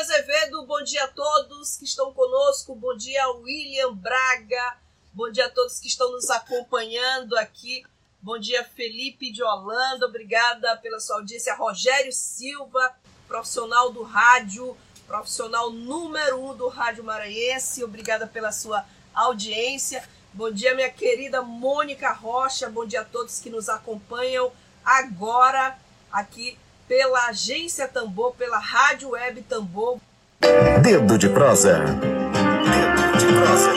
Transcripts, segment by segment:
Azevedo. Bom dia a todos que estão conosco. Bom dia, William Braga. Bom dia a todos que estão nos acompanhando aqui. Bom dia, Felipe de Holanda. Obrigada pela sua audiência. Rogério Silva, profissional do rádio, profissional número um do Rádio Maranhense. Obrigada pela sua audiência. Bom dia, minha querida Mônica Rocha. Bom dia a todos que nos acompanham agora aqui pela Agência Tambor, pela Rádio Web Tambor. Dedo de prosa. Dedo de prosa.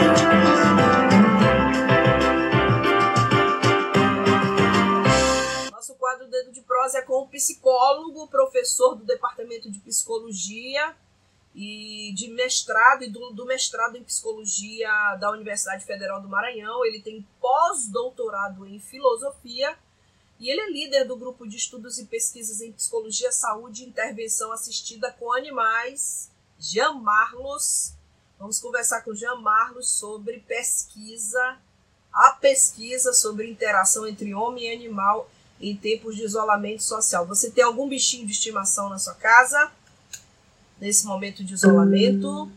Nosso quadro Dedo de Prosa é com o psicólogo, professor do Departamento de Psicologia e de mestrado e do, do mestrado em Psicologia da Universidade Federal do Maranhão. Ele tem pós-doutorado em Filosofia e ele é líder do grupo de estudos e pesquisas em psicologia, saúde e intervenção assistida com animais, Jean Marlos. Vamos conversar com Jean Marlos sobre pesquisa, a pesquisa sobre interação entre homem e animal em tempos de isolamento social. Você tem algum bichinho de estimação na sua casa nesse momento de isolamento?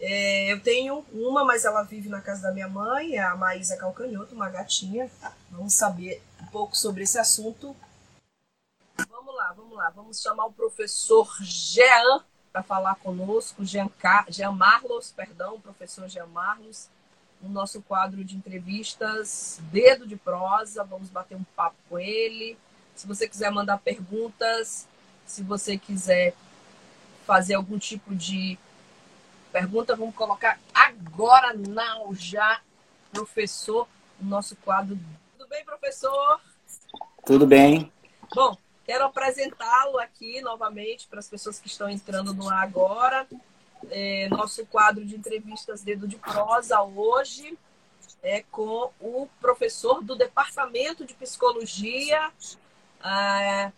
É, eu tenho uma, mas ela vive na casa da minha mãe, é a Maísa Calcanhoto, uma gatinha. Vamos saber um pouco sobre esse assunto. Vamos lá, vamos lá. Vamos chamar o professor Jean para falar conosco, Jean, Car... Jean Marlos, perdão, professor Jean Marlos, no nosso quadro de entrevistas Dedo de Prosa. Vamos bater um papo com ele. Se você quiser mandar perguntas, se você quiser fazer algum tipo de pergunta, vamos colocar agora não já, professor, o nosso quadro. Tudo bem, professor? Tudo bem. Bom, quero apresentá-lo aqui novamente para as pessoas que estão entrando no ar agora. É, nosso quadro de entrevistas Dedo de Prosa hoje é com o professor do Departamento de Psicologia, é,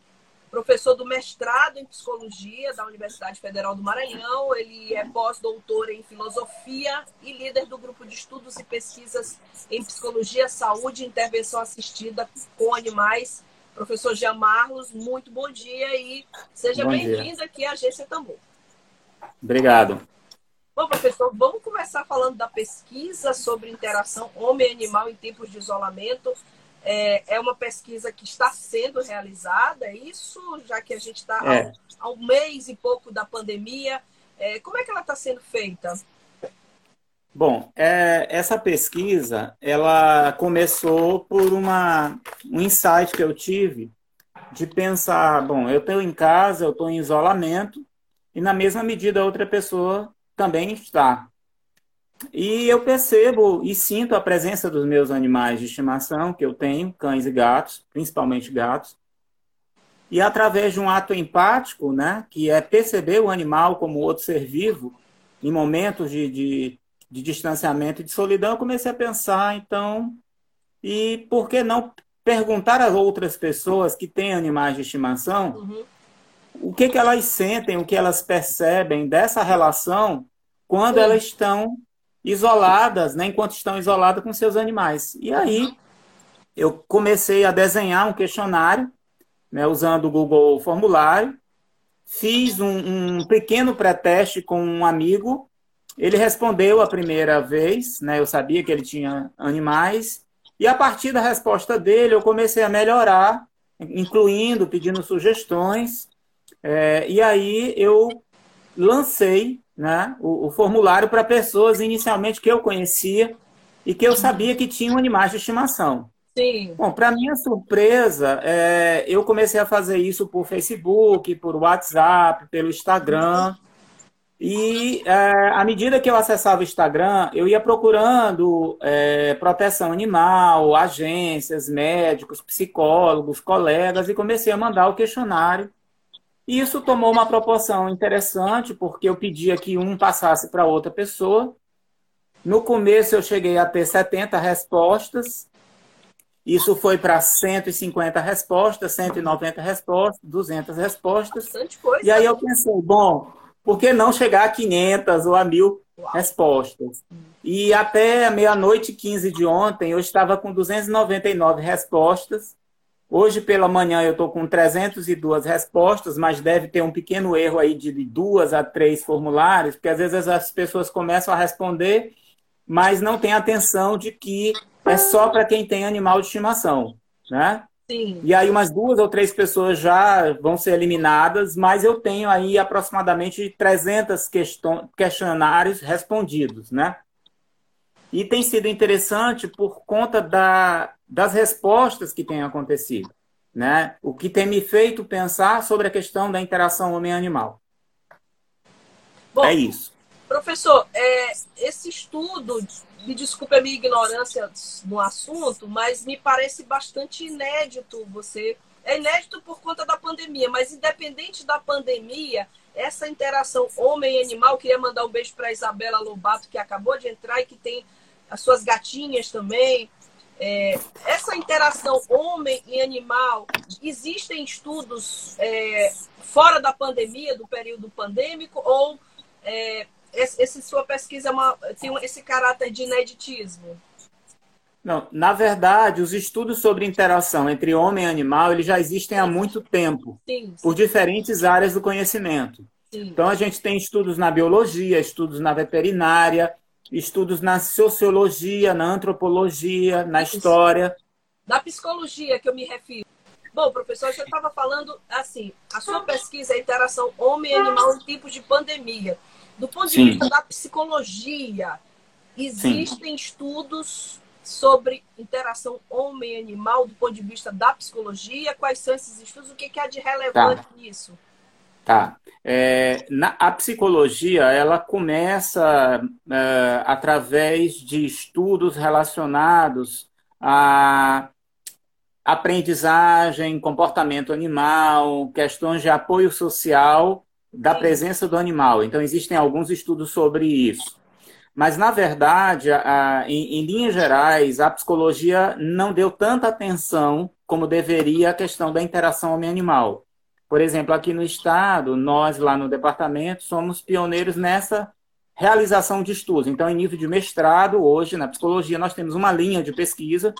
professor do mestrado em psicologia da Universidade Federal do Maranhão. Ele é pós-doutor em filosofia e líder do grupo de estudos e pesquisas em psicologia, saúde e intervenção assistida com animais. Professor Jean Marlos, muito bom dia e seja bem-vindo aqui à Agência Tambor. Obrigado. Bom, professor, vamos começar falando da pesquisa sobre interação homem-animal em tempos de isolamento. É, é uma pesquisa que está sendo realizada, é isso, já que a gente está é. há, um mês e pouco da pandemia. É, como é que ela está sendo feita? Bom, é, essa pesquisa ela começou por uma, um insight que eu tive de pensar, bom, eu estou em casa, eu estou em isolamento, e na mesma medida a outra pessoa também está. E eu percebo e sinto a presença dos meus animais de estimação, que eu tenho, cães e gatos, principalmente gatos. E através de um ato empático, né, que é perceber o animal como outro ser vivo, em momentos de, de, de distanciamento e de solidão, eu comecei a pensar, então, e por que não perguntar às outras pessoas que têm animais de estimação uhum. o que, que elas sentem, o que elas percebem dessa relação quando uhum. elas estão isoladas, né, enquanto estão isoladas com seus animais. E aí eu comecei a desenhar um questionário, né, usando o Google Formulário, fiz um, um pequeno pré-teste com um amigo, ele respondeu a primeira vez, né, eu sabia que ele tinha animais, e a partir da resposta dele eu comecei a melhorar, incluindo, pedindo sugestões, é, e aí eu lancei né, o, o formulário para pessoas inicialmente que eu conhecia e que eu sabia que tinham animais de estimação. Sim. Bom, para minha surpresa, é, eu comecei a fazer isso por Facebook, por WhatsApp, pelo Instagram. E é, à medida que eu acessava o Instagram, eu ia procurando é, proteção animal, agências, médicos, psicólogos, colegas, e comecei a mandar o questionário e isso tomou uma proporção interessante, porque eu pedia que um passasse para outra pessoa. No começo eu cheguei a ter 70 respostas, isso foi para 150 respostas, 190 respostas, 200 respostas. E aí eu pensei, bom, por que não chegar a 500 ou a 1000 respostas? E até meia-noite 15 de ontem, eu estava com 299 respostas. Hoje pela manhã eu estou com 302 respostas, mas deve ter um pequeno erro aí de duas a três formulários, porque às vezes as pessoas começam a responder, mas não tem atenção de que é só para quem tem animal de estimação, né? Sim. E aí umas duas ou três pessoas já vão ser eliminadas, mas eu tenho aí aproximadamente 300 questionários respondidos, né? E tem sido interessante por conta da, das respostas que têm acontecido, né? O que tem me feito pensar sobre a questão da interação homem-animal. É isso. Professor, é, esse estudo me desculpe a minha ignorância no assunto, mas me parece bastante inédito você. É inédito por conta da pandemia, mas independente da pandemia, essa interação homem-animal, queria mandar um beijo para Isabela Lobato, que acabou de entrar e que tem as suas gatinhas também. É, essa interação homem e animal, existem estudos é, fora da pandemia, do período pandêmico, ou é, esse, sua pesquisa é uma, tem esse caráter de ineditismo? Não, na verdade, os estudos sobre interação entre homem e animal eles já existem há muito tempo, sim, sim. por diferentes áreas do conhecimento. Sim. Então, a gente tem estudos na biologia, estudos na veterinária, estudos na sociologia, na antropologia, na história. Da psicologia que eu me refiro. Bom, professor, você estava falando assim, a sua pesquisa é interação homem-animal em tipos de pandemia. Do ponto de Sim. vista da psicologia, existem Sim. estudos sobre interação homem-animal do ponto de vista da psicologia? Quais são esses estudos? O que, que há de relevante tá. nisso? Tá. É, na, a psicologia, ela começa é, através de estudos relacionados a aprendizagem, comportamento animal, questões de apoio social da presença do animal. Então, existem alguns estudos sobre isso. Mas, na verdade, a, a, em, em, linhas gerais, a psicologia não deu tanta atenção como deveria à questão da interação homem-animal. Por exemplo, aqui no Estado, nós lá no departamento somos pioneiros nessa realização de estudos. Então, em nível de mestrado, hoje, na psicologia, nós temos uma linha de pesquisa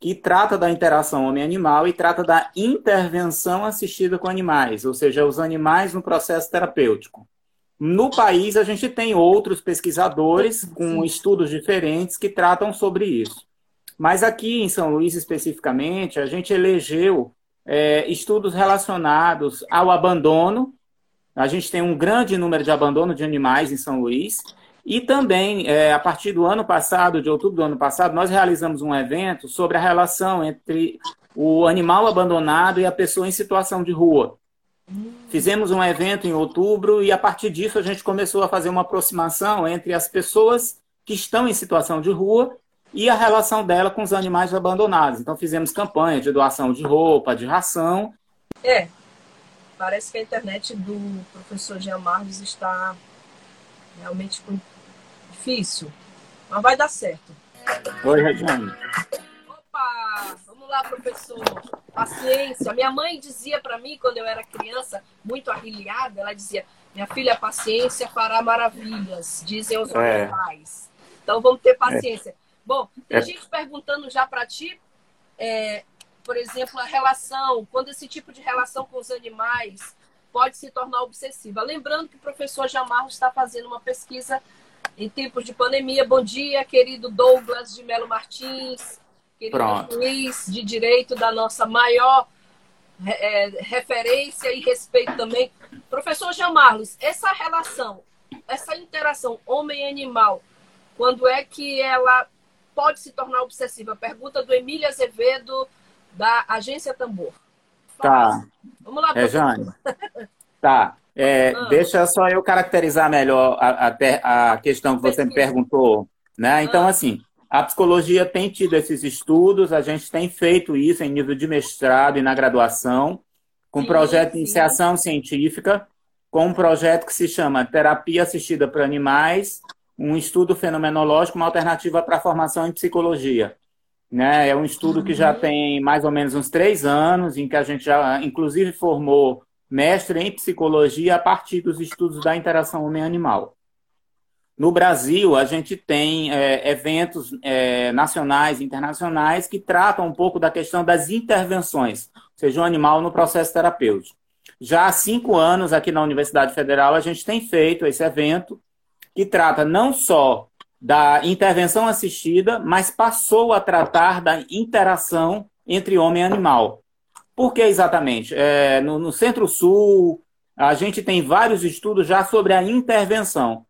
que trata da interação homem-animal e trata da intervenção assistida com animais, ou seja, os animais no processo terapêutico. No país, a gente tem outros pesquisadores com estudos diferentes que tratam sobre isso. Mas aqui em São Luís, especificamente, a gente elegeu é, estudos relacionados ao abandono. A gente tem um grande número de abandono de animais em São Luís e também, é, a partir do ano passado, de outubro do ano passado, nós realizamos um evento sobre a relação entre o animal abandonado e a pessoa em situação de rua. Fizemos um evento em outubro e, a partir disso, a gente começou a fazer uma aproximação entre as pessoas que estão em situação de rua e a relação dela com os animais abandonados. Então, fizemos campanha de doação de roupa, de ração. É, parece que a internet do professor Jean Marques está realmente difícil, mas vai dar certo. Oi, Regiane. Opa! Vamos lá, professor. Paciência. Minha mãe dizia para mim, quando eu era criança, muito arrilhada, ela dizia: Minha filha, paciência fará maravilhas, dizem os é. pais. Então vamos ter paciência. É. Bom, tem é. gente perguntando já para ti, é, por exemplo, a relação, quando esse tipo de relação com os animais pode se tornar obsessiva. Lembrando que o professor Jamarro está fazendo uma pesquisa em tempos de pandemia. Bom dia, querido Douglas de Melo Martins, querido Pronto. Luiz de Direito, da nossa maior é, referência e respeito também. Professor Jean Marlos, essa relação, essa interação homem-animal, quando é que ela pode se tornar obsessiva? Pergunta do Emílio Azevedo, da Agência Tambor. Tá. Vamos lá, é, Jane. Tá. É, ah. Deixa só eu caracterizar melhor a, a, a questão que você me perguntou. Né? Então, ah. assim, a psicologia tem tido esses estudos, a gente tem feito isso em nível de mestrado e na graduação, com sim, projeto de iniciação científica, com um projeto que se chama Terapia Assistida para Animais, um estudo fenomenológico, uma alternativa para a formação em psicologia. Né? É um estudo que já uhum. tem mais ou menos uns três anos, em que a gente já, inclusive, formou mestre em psicologia a partir dos estudos da interação homem-animal. No Brasil, a gente tem é, eventos é, nacionais e internacionais que tratam um pouco da questão das intervenções, seja o animal no processo terapêutico. Já há cinco anos, aqui na Universidade Federal, a gente tem feito esse evento que trata não só da intervenção assistida, mas passou a tratar da interação entre homem e animal. Por que exatamente? É, no, no Centro-Sul, a gente tem vários estudos já sobre a intervenção.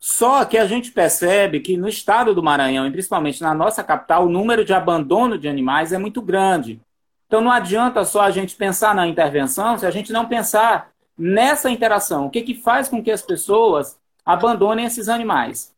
Só que a gente percebe que no estado do Maranhão, e principalmente na nossa capital, o número de abandono de animais é muito grande. Então não adianta só a gente pensar na intervenção se a gente não pensar nessa interação. O que, que faz com que as pessoas abandonem esses animais?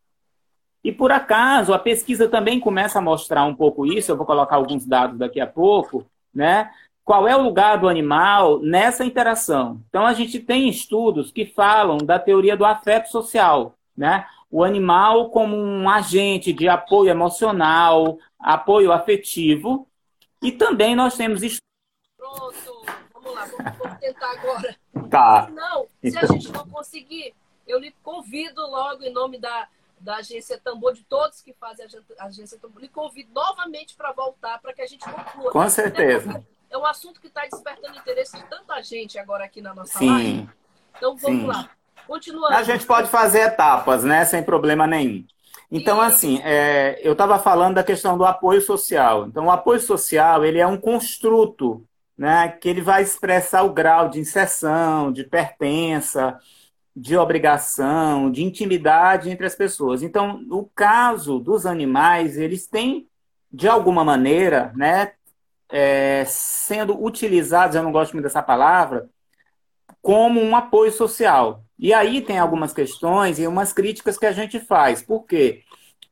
E por acaso, a pesquisa também começa a mostrar um pouco isso, eu vou colocar alguns dados daqui a pouco, né? Qual é o lugar do animal nessa interação? Então, a gente tem estudos que falam da teoria do afeto social, né? O animal como um agente de apoio emocional, apoio afetivo, e também nós temos. Pronto, vamos lá, vamos, vamos tentar agora. Tá. Não, se a gente não conseguir, eu lhe convido logo em nome da, da agência Tambor, de todos que fazem a agência Tambor, lhe convido novamente para voltar, para que a gente conclua. Com certeza. É um assunto que está despertando interesse de tanta gente agora aqui na nossa Sim. live. Então vamos Sim. lá. Continuando. A gente pode fazer etapas, né? Sem problema nenhum. Então, assim, é, eu estava falando da questão do apoio social. Então, o apoio social ele é um construto, né? Que ele vai expressar o grau de inserção, de pertença, de obrigação, de intimidade entre as pessoas. Então, no caso dos animais, eles têm, de alguma maneira, né, é, sendo utilizados, eu não gosto muito dessa palavra, como um apoio social. E aí tem algumas questões e umas críticas que a gente faz. Por quê?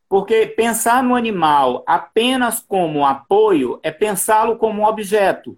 Porque pensar no animal apenas como apoio é pensá-lo como um objeto.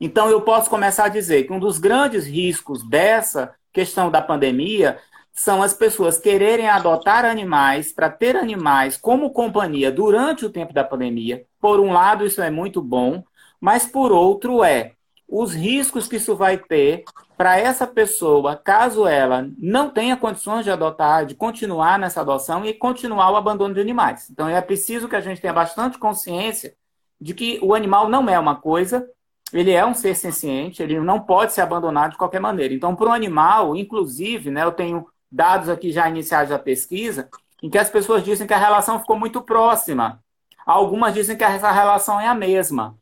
Então eu posso começar a dizer que um dos grandes riscos dessa questão da pandemia são as pessoas quererem adotar animais para ter animais como companhia durante o tempo da pandemia. Por um lado, isso é muito bom, mas por outro é os riscos que isso vai ter para essa pessoa, caso ela não tenha condições de adotar, de continuar nessa adoção e continuar o abandono de animais. Então é preciso que a gente tenha bastante consciência de que o animal não é uma coisa ele é um ser senciente, ele não pode ser abandonado de qualquer maneira. Então, para o animal, inclusive, né, eu tenho dados aqui já iniciais da pesquisa, em que as pessoas dizem que a relação ficou muito próxima. Algumas dizem que essa relação é a mesma.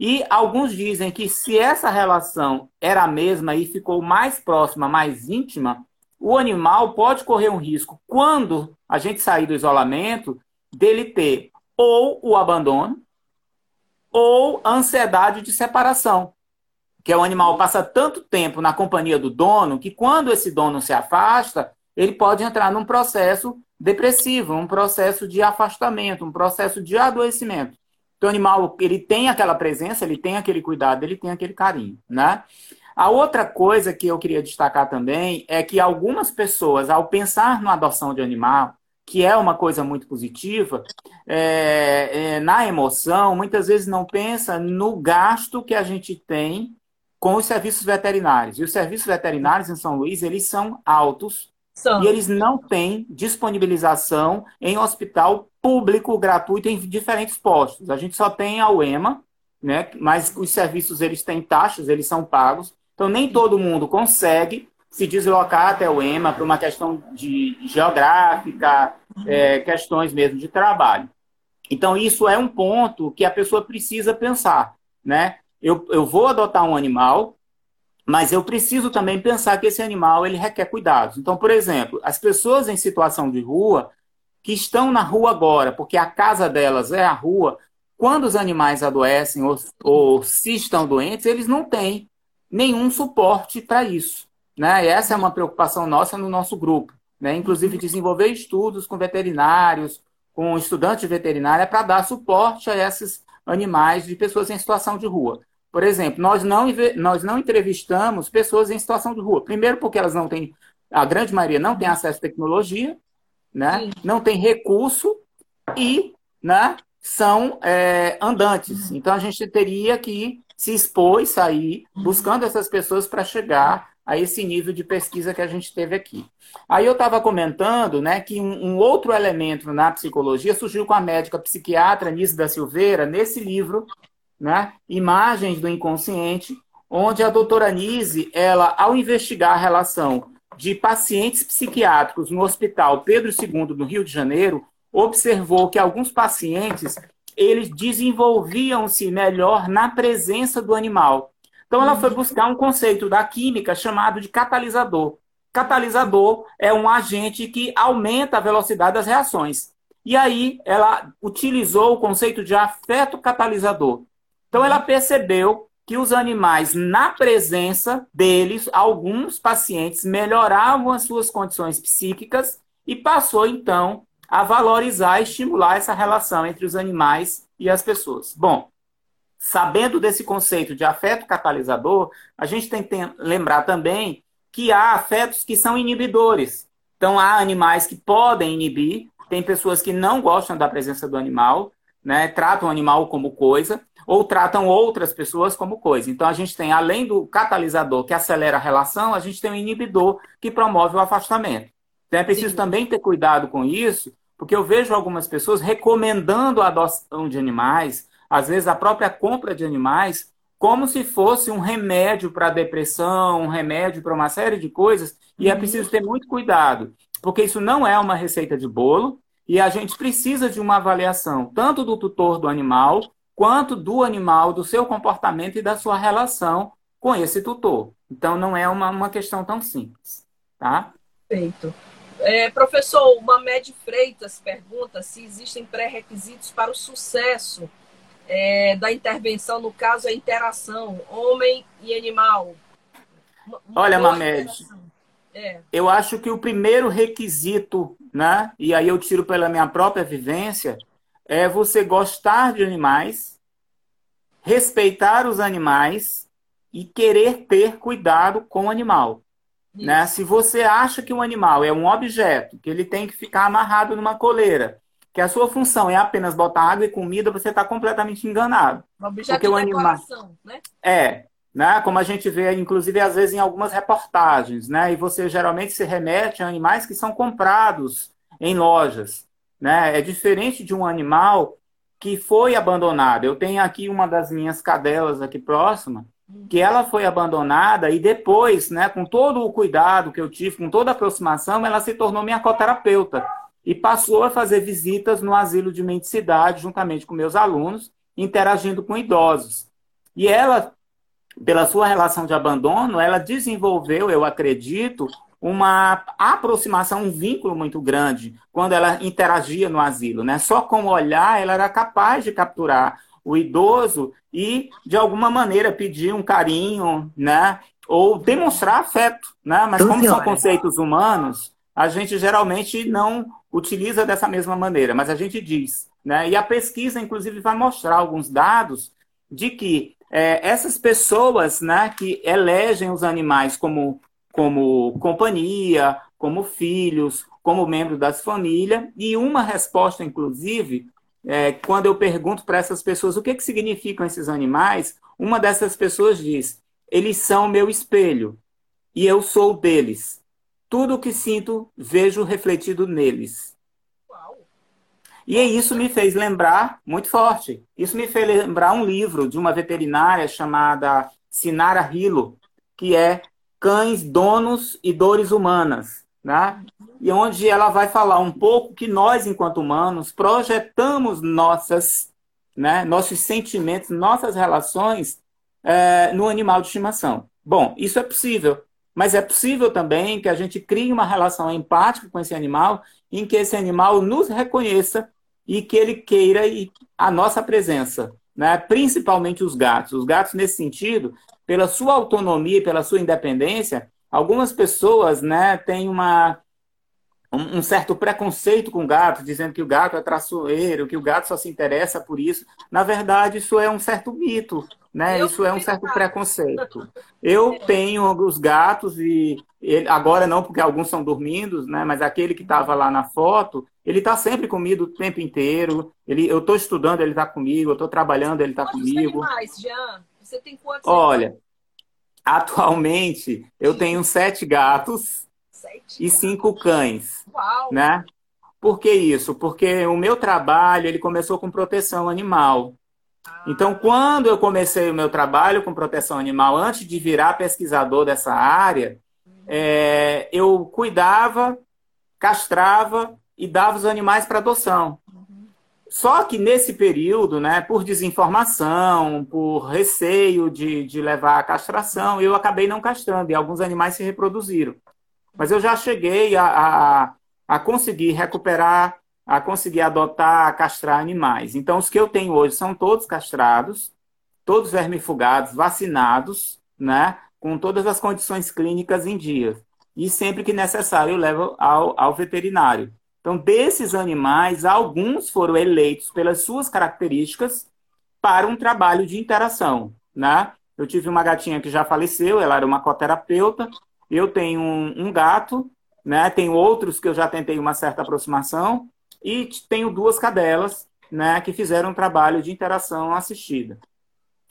E alguns dizem que se essa relação era a mesma e ficou mais próxima, mais íntima, o animal pode correr um risco, quando a gente sair do isolamento, dele ter ou o abandono, ou ansiedade de separação, que é o animal passa tanto tempo na companhia do dono que quando esse dono se afasta, ele pode entrar num processo depressivo, um processo de afastamento, um processo de adoecimento. Então, o animal, ele tem aquela presença, ele tem aquele cuidado, ele tem aquele carinho, né? A outra coisa que eu queria destacar também é que algumas pessoas, ao pensar na adoção de animal, que é uma coisa muito positiva, é, é, na emoção, muitas vezes não pensa no gasto que a gente tem com os serviços veterinários. E os serviços veterinários em São Luís, eles são altos são. e eles não têm disponibilização em hospital público gratuito em diferentes postos. A gente só tem a UEMA, né? mas os serviços eles têm taxas, eles são pagos. Então nem todo mundo consegue se deslocar até o EMA por uma questão de geográfica, é, questões mesmo de trabalho. Então, isso é um ponto que a pessoa precisa pensar, né? Eu, eu vou adotar um animal, mas eu preciso também pensar que esse animal ele requer cuidados. Então, por exemplo, as pessoas em situação de rua, que estão na rua agora, porque a casa delas é a rua, quando os animais adoecem ou, ou se estão doentes, eles não têm nenhum suporte para isso. Né? E essa é uma preocupação nossa no nosso grupo. Né? Inclusive, desenvolver estudos com veterinários, com estudantes de veterinária, para dar suporte a esses animais de pessoas em situação de rua. Por exemplo, nós não, nós não entrevistamos pessoas em situação de rua. Primeiro, porque elas não têm, a grande maioria não tem acesso à tecnologia, né? não tem recurso e né, são é, andantes. Então a gente teria que se expor e sair buscando essas pessoas para chegar a esse nível de pesquisa que a gente teve aqui. Aí eu estava comentando né, que um, um, outro elemento na psicologia surgiu com a médica psiquiatra Nise da Silveira, nesse livro, né, Imagens do Inconsciente, onde a doutora Nise, ela, ao investigar a relação de pacientes psiquiátricos no Hospital Pedro II, no Rio de Janeiro, observou que alguns pacientes eles desenvolviam-se melhor na presença do animal. Então ela foi buscar um conceito da química chamado de catalisador. Catalisador é um agente que aumenta a velocidade das reações. E aí ela utilizou o conceito de afeto catalisador. Então ela percebeu que os animais, na presença deles, alguns pacientes melhoravam as suas condições psíquicas e passou então a valorizar e estimular essa relação entre os animais e as pessoas. Bom, sabendo desse conceito de afeto catalisador, a gente tem que lembrar também que há afetos que são inibidores. Então, há animais que podem inibir, tem pessoas que não gostam da presença do animal, né, tratam o animal como coisa, ou tratam outras pessoas como coisa. Então, a gente tem, além do catalisador que acelera a relação, a gente tem o inibidor que promove o afastamento. Então, é preciso Sim. também ter cuidado com isso, porque eu vejo algumas pessoas recomendando a adoção de animais, às vezes a própria compra de animais, como se fosse um remédio para a depressão, um remédio para uma série de coisas, e é uhum. preciso ter muito cuidado, porque isso não é uma receita de bolo, e a gente precisa de uma avaliação tanto do tutor do animal, quanto do animal, do seu comportamento e da sua relação com esse tutor. Então, não é uma, uma questão tão simples. Tá? Perfeito. É, professor, o Mamed Freitas pergunta se existem pré-requisitos para o sucesso é, da intervenção, no caso, a interação homem e animal. Uma Olha, Mamed, é. eu acho que o primeiro requisito, né, e aí eu tiro pela minha própria vivência, é você gostar de animais, respeitar os animais e querer ter cuidado com o animal. Né? Se você acha que um animal é um objeto, que ele tem que ficar amarrado numa coleira, que a sua função é apenas botar água e comida, você está completamente enganado. Um objeto Porque o animal né? É, né? Como a gente vê, inclusive, às vezes em algumas reportagens, né? E você geralmente se remete a animais que são comprados em lojas, né? É diferente de um animal que foi abandonado. Eu tenho aqui uma das minhas cadelas aqui próxima, que ela foi abandonada e depois, né, com todo o cuidado que eu tive, com toda a aproximação, ela se tornou minha coterapeuta e passou a fazer visitas no asilo de mendicidade juntamente com meus alunos, interagindo com idosos. E ela, pela sua relação de abandono, ela desenvolveu, eu acredito, uma aproximação, um vínculo muito grande quando ela interagia no asilo, né? Só com o olhar ela era capaz de capturar o idoso e, de alguma maneira, pedir um carinho, né? Ou demonstrar afeto, né? Mas como são conceitos humanos, a gente geralmente não utiliza dessa mesma maneira, mas a gente diz, né? E a pesquisa, inclusive, vai mostrar alguns dados de que é, essas pessoas, né, que elegem os animais como como companhia, como filhos, como membro das famílias, e uma resposta, inclusive, é, quando eu pergunto para essas pessoas o que, que significam esses animais, uma dessas pessoas diz: eles são meu espelho e eu sou deles. Tudo o que sinto, vejo refletido neles. E isso me fez lembrar, muito forte, isso me fez lembrar um livro de uma veterinária chamada Sinara Hilo, que é Cães, Donos e Dores Humanas né? e onde ela vai falar um pouco que nós, enquanto humanos, projetamos nossas, né, nossos sentimentos, nossas relações é, no animal de estimação. Bom, isso é possível, mas é possível também que a gente crie uma relação empática com esse animal, em que esse animal nos reconheça e que ele queira a nossa presença, né? principalmente os gatos. Os gatos, nesse sentido, pela sua autonomia e pela sua independência, Algumas pessoas né, têm uma, um certo preconceito com o gato, dizendo que o gato é traçoeiro, que o gato só se interessa por isso. Na verdade, isso é um certo mito. né? Isso é um certo preconceito. Eu tenho os gatos e ele, agora não, porque alguns são dormindo, né? Mas aquele que estava lá na foto, ele está sempre comigo o tempo inteiro. Ele, eu estou estudando, ele está comigo. Eu estou trabalhando, ele está comigo. Mais, Jean? Você tem quantos? Olha, atualmente eu tenho sete gatos sete. e cinco cães, Uau. né? Por que isso? Porque o meu trabalho ele começou com proteção animal. Então, quando eu comecei o meu trabalho com proteção animal, antes de virar pesquisador dessa área, é, eu cuidava, castrava e dava os animais para adoção. Só que nesse período, né, por desinformação, por receio de, de levar a castração, eu acabei não castrando e alguns animais se reproduziram. Mas eu já cheguei a, a, a conseguir recuperar a conseguir adotar, castrar animais. Então, os que eu tenho hoje são todos castrados, todos vermifugados, vacinados, né? Com todas as condições clínicas em dia. E sempre que necessário, eu levo ao, ao veterinário. Então, desses animais, alguns foram eleitos pelas suas características para um trabalho de interação, né? Eu tive uma gatinha que já faleceu, ela era uma coterapeuta. Eu tenho um, um gato, né? Tenho outros que eu já tentei uma certa aproximação e tenho duas cadelas né, que fizeram um trabalho de interação assistida.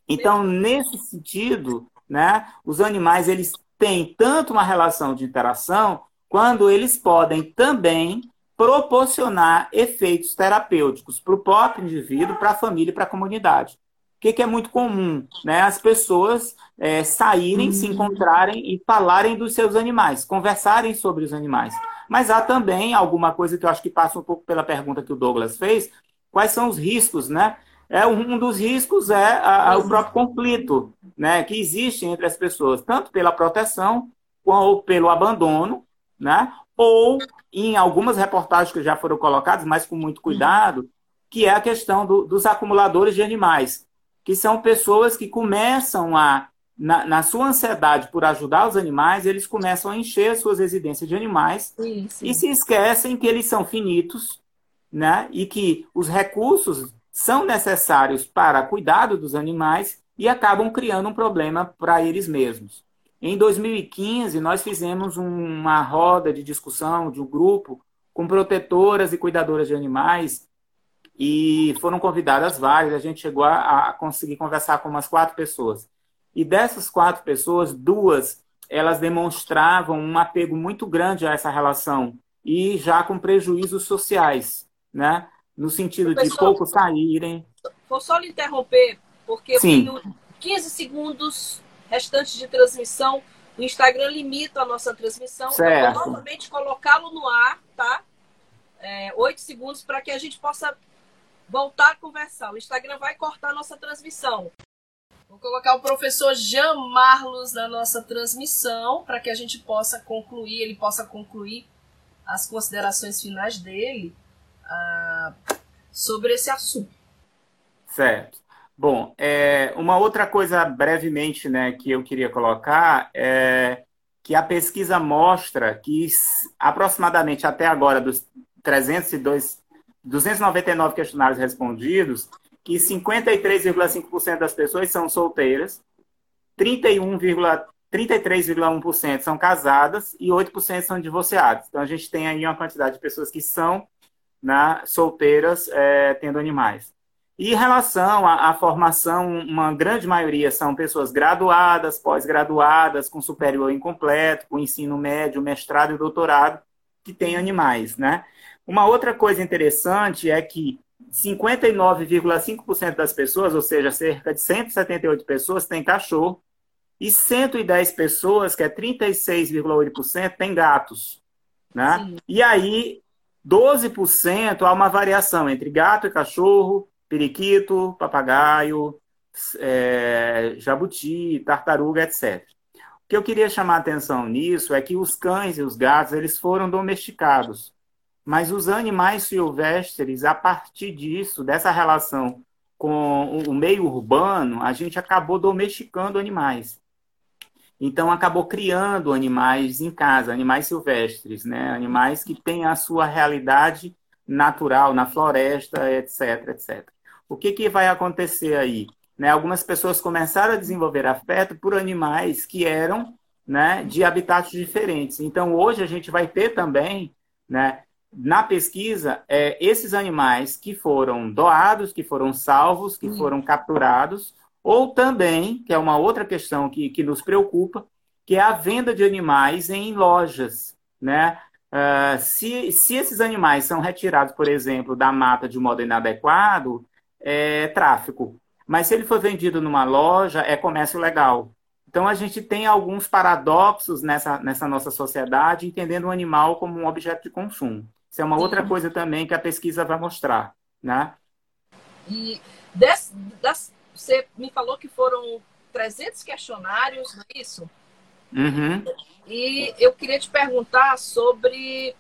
Então, nesse sentido, né, os animais eles têm tanto uma relação de interação, quando eles podem também proporcionar efeitos terapêuticos para o próprio indivíduo, para a família e para a comunidade. O que, que, é muito comum? Né? As pessoas é, saírem, uhum. se encontrarem e falarem dos seus animais, conversarem sobre os animais. Mas há também alguma coisa que eu acho que passa um pouco pela pergunta que o Douglas fez. Quais são os riscos, né? É, um dos riscos é a, a, o próprio conflito né, que existe entre as pessoas, tanto pela proteção ou pelo abandono, né, ou em algumas reportagens que já foram colocadas, mas com muito cuidado, que é a questão do, dos acumuladores de animais, que são pessoas que começam a na, na, sua ansiedade por ajudar os animais, eles começam a encher as suas residências de animais sim, sim. e se esquecem que eles são finitos, né? E que os recursos são necessários para cuidado dos animais e acabam criando um problema para eles mesmos. Em 2015, nós fizemos uma roda de discussão de um grupo com protetoras e cuidadoras de animais e foram convidadas várias. A gente chegou a, a conseguir conversar com umas quatro pessoas. E dessas quatro pessoas, duas, elas demonstravam um apego muito grande a essa relação e já com prejuízos sociais, né? No sentido de pouco saírem. Vou só lhe interromper, porque Sim. eu tenho 15 segundos restantes de transmissão. O Instagram limita a nossa transmissão. Certo. Eu vou novamente colocá-lo no ar, tá? É, oito segundos para que a gente possa voltar a conversar. O Instagram vai cortar a nossa transmissão. Vou colocar o professor Jean Marlos na nossa transmissão para que a gente possa concluir, ele possa concluir as considerações finais dele ah, sobre esse assunto. Certo. Bom, é, uma outra coisa brevemente né, que eu queria colocar é que a pesquisa mostra que aproximadamente até agora dos 302, 299 questionários respondidos, que 53,5% das pessoas são solteiras, 33,1% são casadas e 8% são divorciadas. Então a gente tem aí uma quantidade de pessoas que são né, solteiras é, tendo animais. E em relação à, à, formação, uma grande maioria são pessoas graduadas, pós-graduadas, com superior incompleto, com ensino médio, mestrado e doutorado, que têm animais, né? Uma outra coisa interessante é que 59,5% das pessoas, ou seja, cerca de 178 pessoas, têm cachorro, e 110 pessoas, que é 36,8%, têm gatos. Né? E aí, 12% há uma variação entre gato e cachorro, periquito, papagaio, é, jabuti, tartaruga, etc. O que eu queria chamar a atenção nisso é que os cães e os gatos eles foram domesticados. Mas os animais silvestres, a partir disso, dessa relação com o meio urbano, a gente acabou domesticando animais. Então acabou criando animais em casa, animais silvestres, né? Animais que têm a sua realidade natural na floresta, etc, etc. O que, que vai acontecer aí? né, algumas pessoas começaram a desenvolver afeto por animais que eram né, de habitats diferentes. Então, hoje a gente vai ter também, né, na pesquisa, é, esses animais que foram doados, que foram salvos, que foram capturados, ou também, que é uma outra questão que, que nos preocupa, que é a venda de animais em lojas, né? Uh, se, se esses animais são retirados, por exemplo, da mata de modo inadequado, é tráfico. Mas se ele for vendido numa loja, é comércio legal. Então a gente tem alguns paradoxos nessa, nessa nossa sociedade, entendendo o animal como um objeto de consumo. Isso é uma Sim. outra coisa também que a pesquisa vai mostrar, né? E des, das, você me falou que foram 300 questionários, não é isso? Uhum. E eu queria te perguntar sobre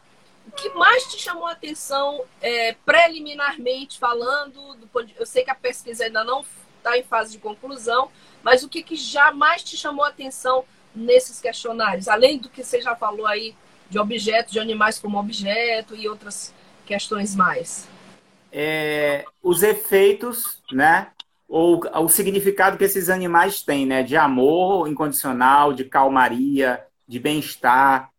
o que mais te chamou a atenção é, preliminarmente falando. Do, eu sei que a pesquisa ainda não está em fase de conclusão, mas o que, que jamais te chamou a atenção nesses questionários, além do que você já falou aí de objetos, de animais como objeto e outras questões mais? É, os efeitos, né? Ou o significado que esses animais têm, né? De amor incondicional, de calmaria, de bem-estar,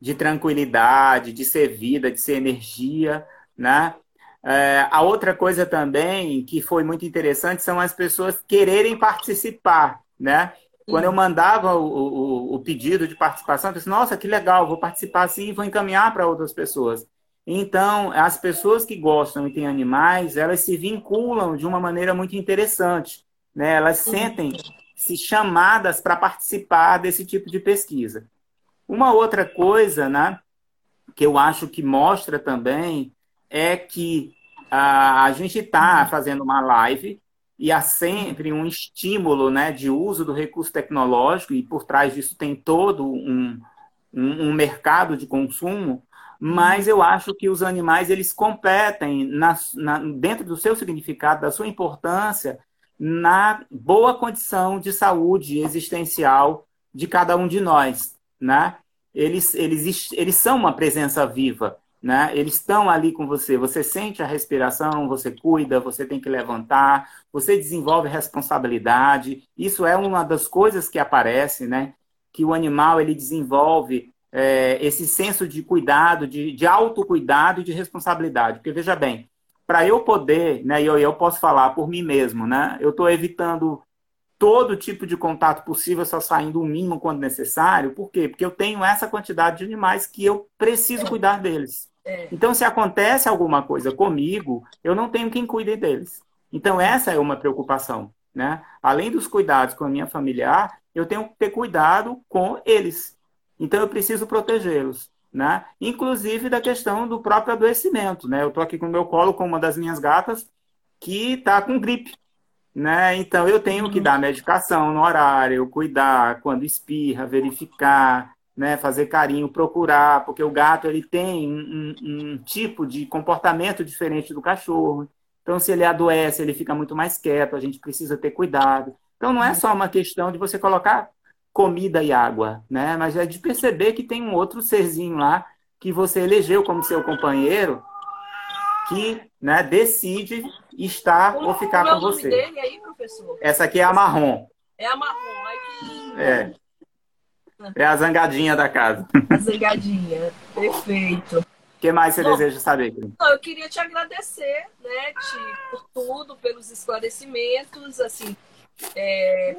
de tranquilidade, de ser vida, de ser energia, né? É, a outra coisa também que foi muito interessante são as pessoas quererem participar, né? Quando eu mandava o, o, o pedido de participação, eu pensei, nossa, que legal, vou participar assim e vou encaminhar para outras pessoas. Então, as pessoas que gostam e têm animais, elas se vinculam de uma maneira muito interessante. Né? Elas sentem-se chamadas para participar desse tipo de pesquisa. Uma outra coisa né, que eu acho que mostra também é que a, a gente está fazendo uma live e há sempre um estímulo né, de uso do recurso tecnológico, e por trás disso tem todo um, um, um mercado de consumo, mas eu acho que os animais eles competem na, na, dentro do seu significado, da sua importância, na boa condição de saúde existencial de cada um de nós. Né? Eles, eles, eles são uma presença viva né? Eles estão ali com você, você sente a respiração, você cuida, você tem que levantar, você desenvolve responsabilidade. Isso é uma das coisas que aparece, né? Que o animal ele desenvolve é, esse senso de cuidado, de, de autocuidado e de responsabilidade. Porque veja bem, para eu poder, né? Eu, eu posso falar por mim mesmo, né? Eu estou evitando todo tipo de contato possível, só saindo o mínimo quando necessário. Por quê? Porque eu tenho essa quantidade de animais que eu preciso cuidar deles. É. Então, se acontece alguma coisa comigo, eu não tenho quem cuide deles. Então, essa é uma preocupação. Né? Além dos cuidados com a minha familiar, eu tenho que ter cuidado com eles. Então, eu preciso protegê-los. Né? Inclusive da questão do próprio adoecimento. Né? Eu estou aqui com o meu colo com uma das minhas gatas que está com gripe. Né? Então, eu tenho que uhum. dar medicação no horário, cuidar quando espirra, verificar, né, fazer carinho, procurar, porque o gato ele tem um, um, tipo de comportamento diferente do cachorro. Então, se ele adoece, ele fica muito mais quieto, a gente precisa ter cuidado. Então, não é só uma questão de você colocar comida e água, né? Mas é de perceber que tem um outro serzinho lá que você elegeu como seu companheiro que né, decide estar ou ficar com você. Aí, Essa aqui é a marrom. É a marrom. Ai, que. É. É a zangadinha da casa. A zangadinha, perfeito. O que mais você Bom, deseja saber, Eu queria te agradecer, né, te, por tudo, pelos esclarecimentos, assim, é,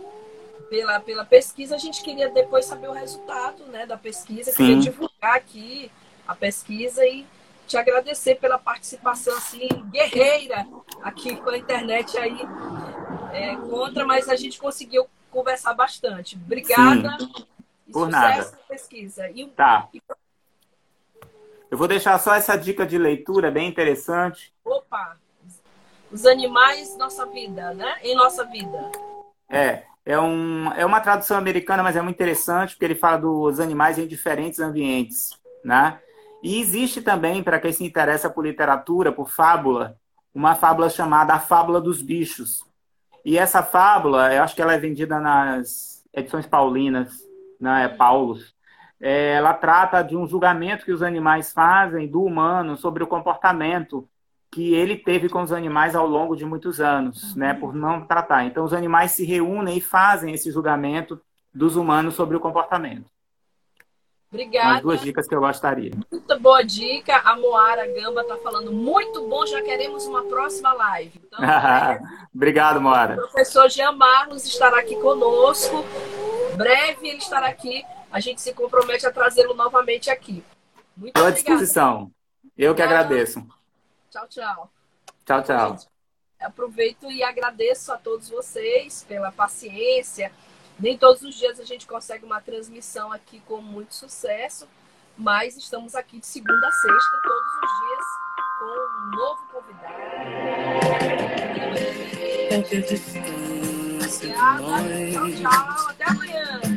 pela, pela pesquisa. A gente queria depois saber o resultado, né, da pesquisa. Sim. Queria divulgar aqui a pesquisa e te agradecer pela participação, assim, guerreira aqui com a internet aí é, contra, mas a gente conseguiu conversar bastante. Obrigada. Sim. Por nada. pesquisa. E, tá. Eu vou deixar só essa dica de leitura bem interessante. Opa! Os animais, nossa vida, né? Em nossa vida. É, é, um, é uma tradução americana, mas é muito interessante, porque ele fala dos animais em diferentes ambientes, né? E existe também, para quem se interessa por literatura, por fábula, uma fábula chamada A Fábula dos Bichos. E essa fábula, eu acho que ela é vendida nas edições paulinas, né, Paulus, é, ela trata de um julgamento que os animais fazem do humano sobre o comportamento que ele teve com os animais ao longo de muitos anos, né, por não tratar. Então, os animais se reúnem e fazem esse julgamento dos humanos sobre o comportamento. Obrigada. As duas dicas que eu gostaria. Muito boa dica. A Moara Gamba está falando muito bom, já queremos uma próxima live. Então, é... Obrigado, Moara. O professor Jean Marlos estará aqui conosco. Breve ele estará aqui. A gente se compromete a trazê-lo novamente aqui. Muito Estou à disposição. Eu que agradeço. Tchau, tchau. Tchau, tchau. Gente, aproveito e agradeço a todos vocês pela paciência nem todos os dias a gente consegue uma transmissão aqui com muito sucesso, mas estamos aqui de segunda a sexta, todos os dias, com um novo convidado. Obrigada. Tchau, tchau.